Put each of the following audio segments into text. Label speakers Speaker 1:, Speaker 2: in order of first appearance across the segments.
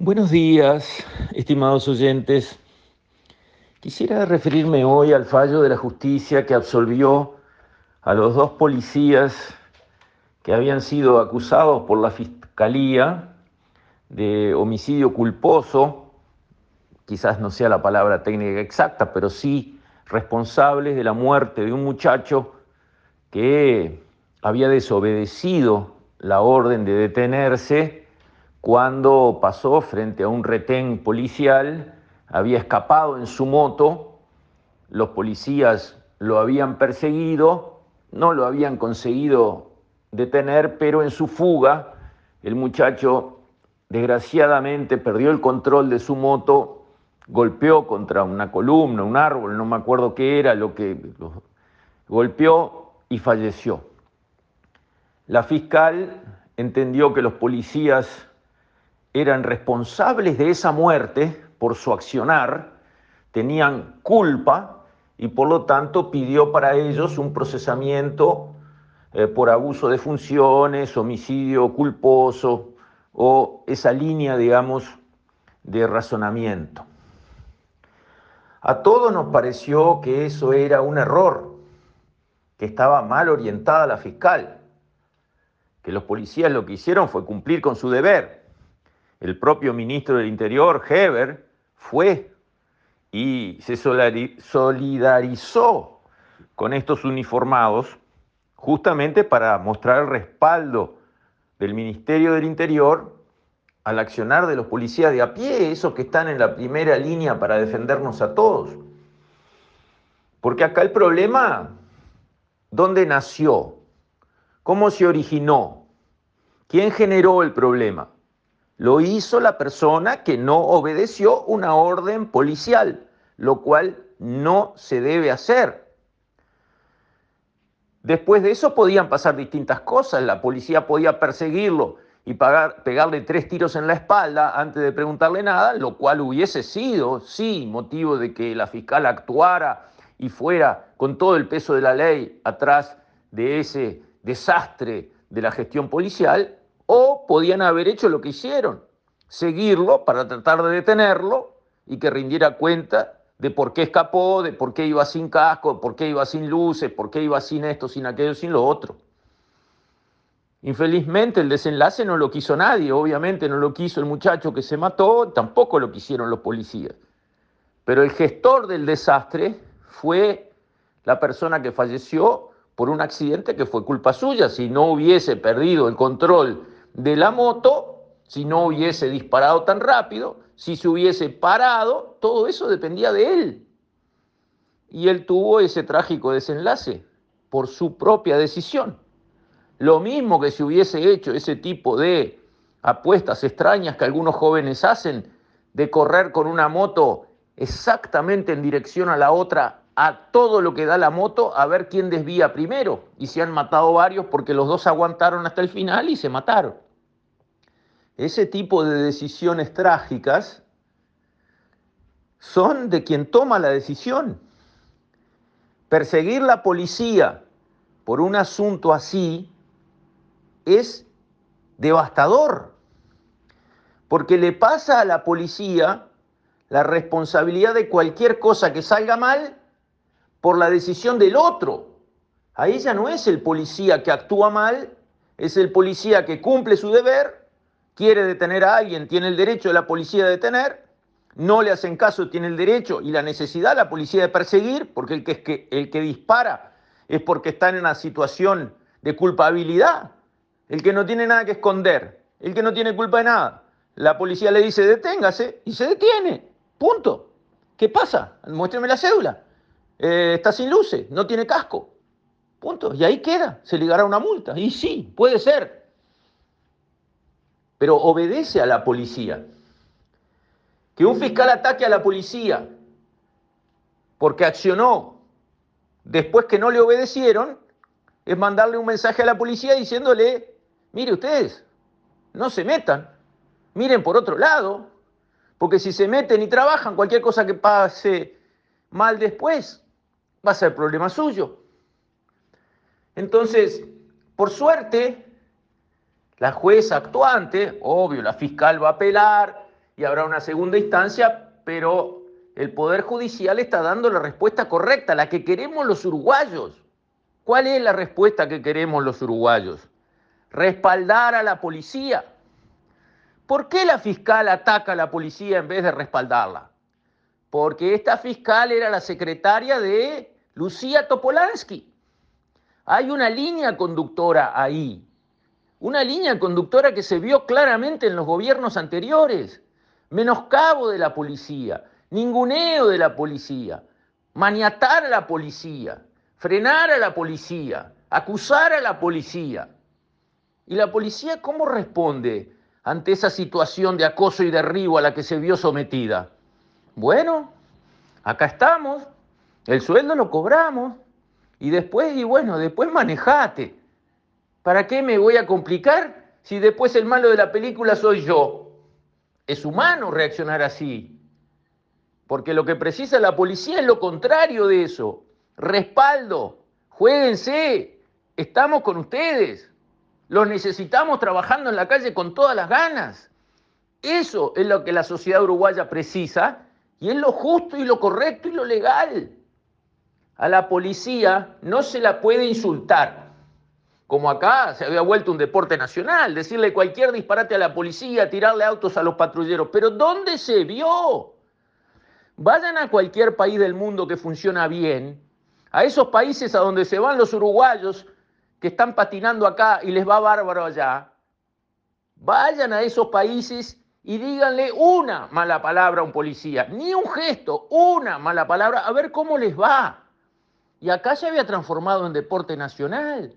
Speaker 1: Buenos días, estimados oyentes. Quisiera referirme hoy al fallo de la justicia que absolvió a los dos policías que habían sido acusados por la Fiscalía de homicidio culposo, quizás no sea la palabra técnica exacta, pero sí responsables de la muerte de un muchacho que había desobedecido la orden de detenerse cuando pasó frente a un retén policial, había escapado en su moto, los policías lo habían perseguido, no lo habían conseguido detener, pero en su fuga el muchacho desgraciadamente perdió el control de su moto, golpeó contra una columna, un árbol, no me acuerdo qué era lo que golpeó y falleció. La fiscal entendió que los policías eran responsables de esa muerte por su accionar, tenían culpa y por lo tanto pidió para ellos un procesamiento eh, por abuso de funciones, homicidio culposo o esa línea, digamos, de razonamiento. A todos nos pareció que eso era un error, que estaba mal orientada la fiscal, que los policías lo que hicieron fue cumplir con su deber, el propio ministro del Interior, Heber, fue y se solidarizó con estos uniformados justamente para mostrar el respaldo del Ministerio del Interior al accionar de los policías de a pie, esos que están en la primera línea para defendernos a todos. Porque acá el problema, ¿dónde nació? ¿Cómo se originó? ¿Quién generó el problema? Lo hizo la persona que no obedeció una orden policial, lo cual no se debe hacer. Después de eso podían pasar distintas cosas. La policía podía perseguirlo y pegarle tres tiros en la espalda antes de preguntarle nada, lo cual hubiese sido, sí, motivo de que la fiscal actuara y fuera con todo el peso de la ley atrás de ese desastre de la gestión policial, podían haber hecho lo que hicieron, seguirlo para tratar de detenerlo y que rindiera cuenta de por qué escapó, de por qué iba sin casco, de por qué iba sin luces, por qué iba sin esto, sin aquello, sin lo otro. Infelizmente el desenlace no lo quiso nadie, obviamente no lo quiso el muchacho que se mató, tampoco lo quisieron los policías. Pero el gestor del desastre fue la persona que falleció por un accidente que fue culpa suya. Si no hubiese perdido el control de la moto, si no hubiese disparado tan rápido, si se hubiese parado, todo eso dependía de él. Y él tuvo ese trágico desenlace por su propia decisión. Lo mismo que si hubiese hecho ese tipo de apuestas extrañas que algunos jóvenes hacen, de correr con una moto exactamente en dirección a la otra, a todo lo que da la moto, a ver quién desvía primero. Y se han matado varios porque los dos aguantaron hasta el final y se mataron ese tipo de decisiones trágicas son de quien toma la decisión. Perseguir la policía por un asunto así es devastador, porque le pasa a la policía la responsabilidad de cualquier cosa que salga mal por la decisión del otro. Ahí ya no es el policía que actúa mal, es el policía que cumple su deber quiere detener a alguien, tiene el derecho de la policía de detener, no le hacen caso, tiene el derecho y la necesidad la policía de perseguir, porque el que, el que dispara es porque está en una situación de culpabilidad, el que no tiene nada que esconder, el que no tiene culpa de nada. La policía le dice deténgase y se detiene, punto. ¿Qué pasa? Muéstrame la cédula. Eh, está sin luces, no tiene casco. Punto. Y ahí queda, se ligará una multa. Y sí, puede ser, pero obedece a la policía. Que un fiscal ataque a la policía porque accionó después que no le obedecieron, es mandarle un mensaje a la policía diciéndole, mire ustedes, no se metan, miren por otro lado, porque si se meten y trabajan, cualquier cosa que pase mal después va a ser problema suyo. Entonces, por suerte, la jueza actuante, obvio, la fiscal va a apelar y habrá una segunda instancia, pero el Poder Judicial está dando la respuesta correcta, la que queremos los uruguayos. ¿Cuál es la respuesta que queremos los uruguayos? Respaldar a la policía. ¿Por qué la fiscal ataca a la policía en vez de respaldarla? Porque esta fiscal era la secretaria de Lucía Topolansky. Hay una línea conductora ahí, una línea conductora que se vio claramente en los gobiernos anteriores. Menoscabo de la policía, ninguneo de la policía, maniatar a la policía, frenar a la policía, acusar a la policía. ¿Y la policía cómo responde ante esa situación de acoso y derribo a la que se vio sometida? Bueno, acá estamos, el sueldo lo cobramos y después, y bueno, después manejate. ¿Para qué me voy a complicar si después el malo de la película soy yo? Es humano reaccionar así. Porque lo que precisa la policía es lo contrario de eso. Respaldo. Jueguense. Estamos con ustedes. Los necesitamos trabajando en la calle con todas las ganas. Eso es lo que la sociedad uruguaya precisa y es lo justo y lo correcto y lo legal. A la policía no se la puede insultar como acá se había vuelto un deporte nacional, decirle cualquier disparate a la policía, tirarle autos a los patrulleros. Pero ¿dónde se vio? Vayan a cualquier país del mundo que funciona bien, a esos países a donde se van los uruguayos que están patinando acá y les va bárbaro allá. Vayan a esos países y díganle una mala palabra a un policía, ni un gesto, una mala palabra, a ver cómo les va. Y acá se había transformado en deporte nacional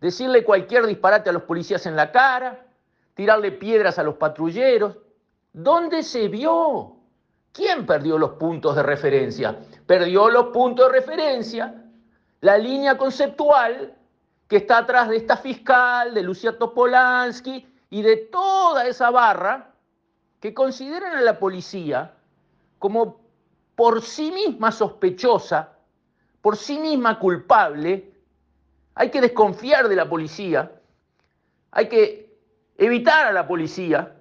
Speaker 1: decirle cualquier disparate a los policías en la cara, tirarle piedras a los patrulleros. ¿Dónde se vio? ¿Quién perdió los puntos de referencia? Perdió los puntos de referencia la línea conceptual que está atrás de esta fiscal, de Lucia Topolansky y de toda esa barra que consideran a la policía como por sí misma sospechosa, por sí misma culpable hay que desconfiar de la policía, hay que evitar a la policía.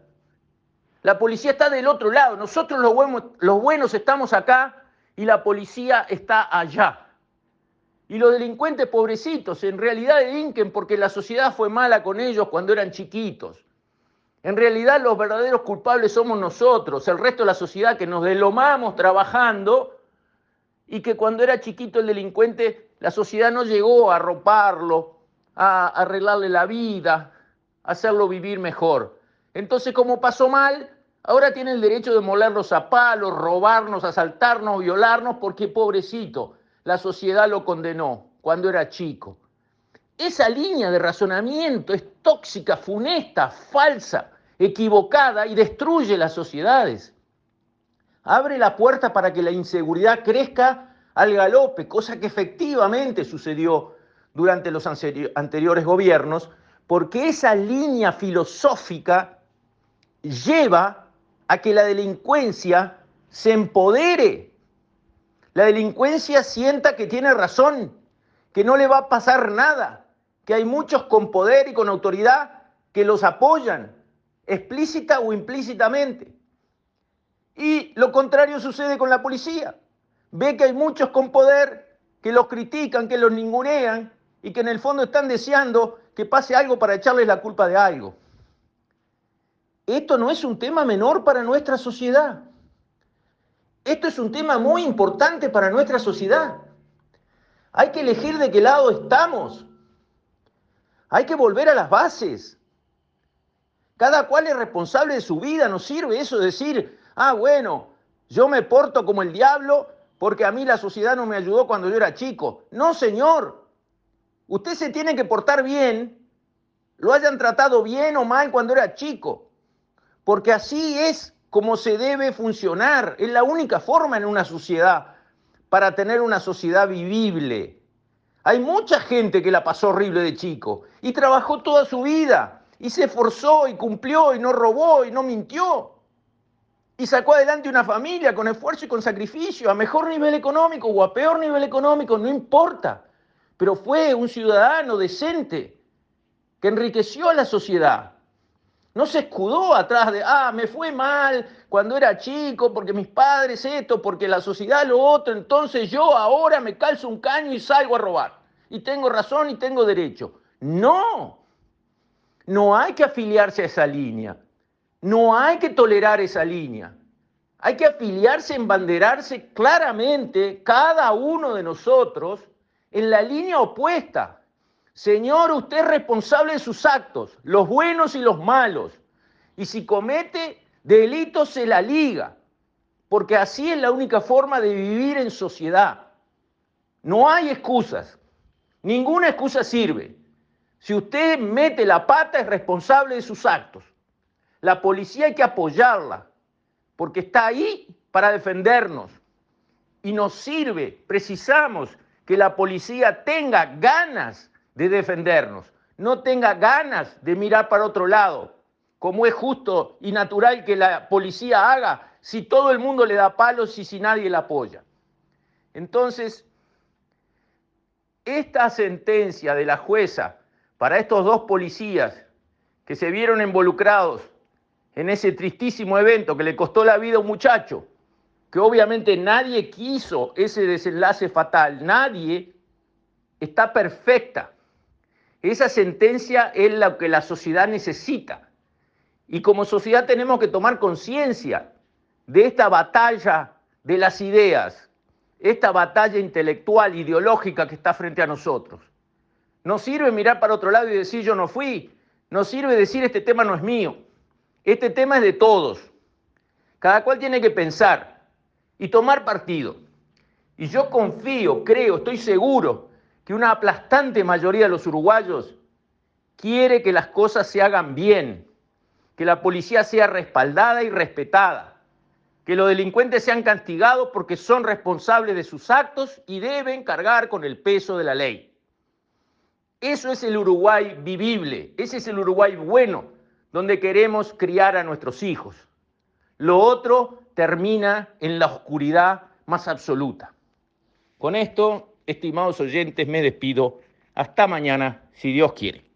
Speaker 1: La policía está del otro lado, nosotros los buenos, estamos acá y la policía está allá. Y los delincuentes pobrecitos en realidad delinquen porque la sociedad fue mala con ellos cuando eran chiquitos. En realidad los verdaderos culpables somos nosotros, el resto de la sociedad que nos delomamos trabajando y que cuando era chiquito el delincuente, la sociedad no llegó a arroparlo, a arreglarle la vida, a hacerlo vivir mejor. Entonces, como pasó mal, ahora tiene el derecho de molernos a palos, robarnos, asaltarnos, violarnos, porque pobrecito, la sociedad lo condenó cuando era chico. Esa línea de razonamiento es tóxica, funesta, falsa, equivocada y destruye las sociedades abre la puerta para que la inseguridad crezca al galope, cosa que efectivamente sucedió durante los anteriores gobiernos, porque esa línea filosófica lleva a que la delincuencia se empodere. La delincuencia sienta que tiene razón, que no le va a pasar nada, que hay muchos con poder y con autoridad que los apoyan, explícita o implícitamente. Y lo contrario sucede con la policía. Ve que hay muchos con poder que los critican, que los ningunean y que en el fondo están deseando que pase algo para echarles la culpa de algo. Esto no es un tema menor para nuestra sociedad. Esto es un tema muy importante para nuestra sociedad. Hay que elegir de qué lado estamos. Hay que volver a las bases. Cada cual es responsable de su vida. No sirve eso de decir, ah, bueno, yo me porto como el diablo porque a mí la sociedad no me ayudó cuando yo era chico. No, señor. Usted se tiene que portar bien, lo hayan tratado bien o mal cuando era chico, porque así es como se debe funcionar. Es la única forma en una sociedad para tener una sociedad vivible. Hay mucha gente que la pasó horrible de chico y trabajó toda su vida y se esforzó y cumplió y no robó y no mintió y sacó adelante una familia con esfuerzo y con sacrificio, a mejor nivel económico o a peor nivel económico, no importa. Pero fue un ciudadano decente que enriqueció a la sociedad. No se escudó atrás de, ah, me fue mal cuando era chico, porque mis padres esto, porque la sociedad lo otro, entonces yo ahora me calzo un caño y salgo a robar. Y tengo razón y tengo derecho. No, no hay que afiliarse a esa línea. No hay que tolerar esa línea. Hay que afiliarse, embanderarse claramente cada uno de nosotros en la línea opuesta. Señor, usted es responsable de sus actos, los buenos y los malos. Y si comete delitos, se la liga, porque así es la única forma de vivir en sociedad. No hay excusas, ninguna excusa sirve. Si usted mete la pata, es responsable de sus actos. La policía hay que apoyarla, porque está ahí para defendernos. Y nos sirve, precisamos que la policía tenga ganas de defendernos, no tenga ganas de mirar para otro lado, como es justo y natural que la policía haga si todo el mundo le da palos y si nadie la apoya. Entonces, esta sentencia de la jueza para estos dos policías que se vieron involucrados en ese tristísimo evento que le costó la vida a un muchacho, que obviamente nadie quiso ese desenlace fatal, nadie está perfecta. Esa sentencia es lo que la sociedad necesita. Y como sociedad tenemos que tomar conciencia de esta batalla de las ideas, esta batalla intelectual, ideológica que está frente a nosotros. No sirve mirar para otro lado y decir yo no fui. No sirve decir este tema no es mío. Este tema es de todos. Cada cual tiene que pensar y tomar partido. Y yo confío, creo, estoy seguro que una aplastante mayoría de los uruguayos quiere que las cosas se hagan bien, que la policía sea respaldada y respetada, que los delincuentes sean castigados porque son responsables de sus actos y deben cargar con el peso de la ley. Eso es el Uruguay vivible, ese es el Uruguay bueno, donde queremos criar a nuestros hijos. Lo otro termina en la oscuridad más absoluta. Con esto Estimados oyentes, me despido. Hasta mañana, si Dios quiere.